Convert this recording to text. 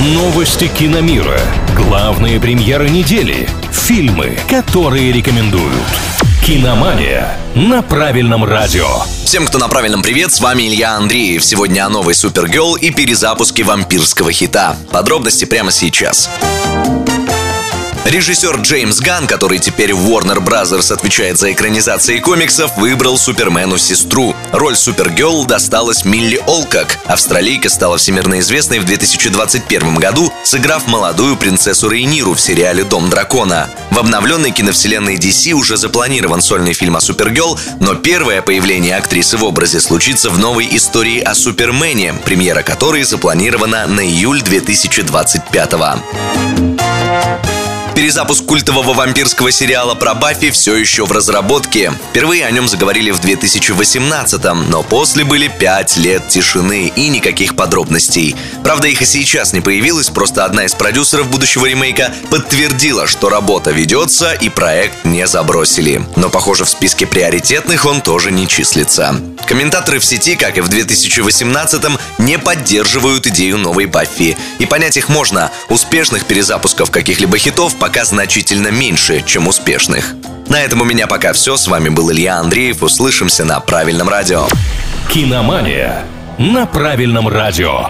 Новости киномира. Главные премьеры недели. Фильмы, которые рекомендуют. Киномания на правильном радио. Всем, кто на правильном привет, с вами Илья Андреев. Сегодня о новой Супергерл и перезапуске вампирского хита. Подробности прямо сейчас. Режиссер Джеймс Ган, который теперь в Warner Bros. отвечает за экранизации комиксов, выбрал Супермену сестру. Роль Супергерл досталась Милли Олкак. Австралийка стала всемирно известной в 2021 году, сыграв молодую принцессу Рейниру в сериале «Дом дракона». В обновленной киновселенной DC уже запланирован сольный фильм о Супергерл, но первое появление актрисы в образе случится в новой истории о Супермене, премьера которой запланирована на июль 2025 года. Перезапуск культового вампирского сериала про Баффи все еще в разработке. Впервые о нем заговорили в 2018-м, но после были пять лет тишины и никаких подробностей. Правда, их и сейчас не появилось, просто одна из продюсеров будущего ремейка подтвердила, что работа ведется и проект не забросили. Но, похоже, в списке приоритетных он тоже не числится. Комментаторы в сети, как и в 2018-м, не поддерживают идею новой Баффи. И понять их можно. Успешных перезапусков каких-либо хитов пока пока значительно меньше, чем успешных. На этом у меня пока все. С вами был Илья Андреев. Услышимся на правильном радио. Киномания на правильном радио.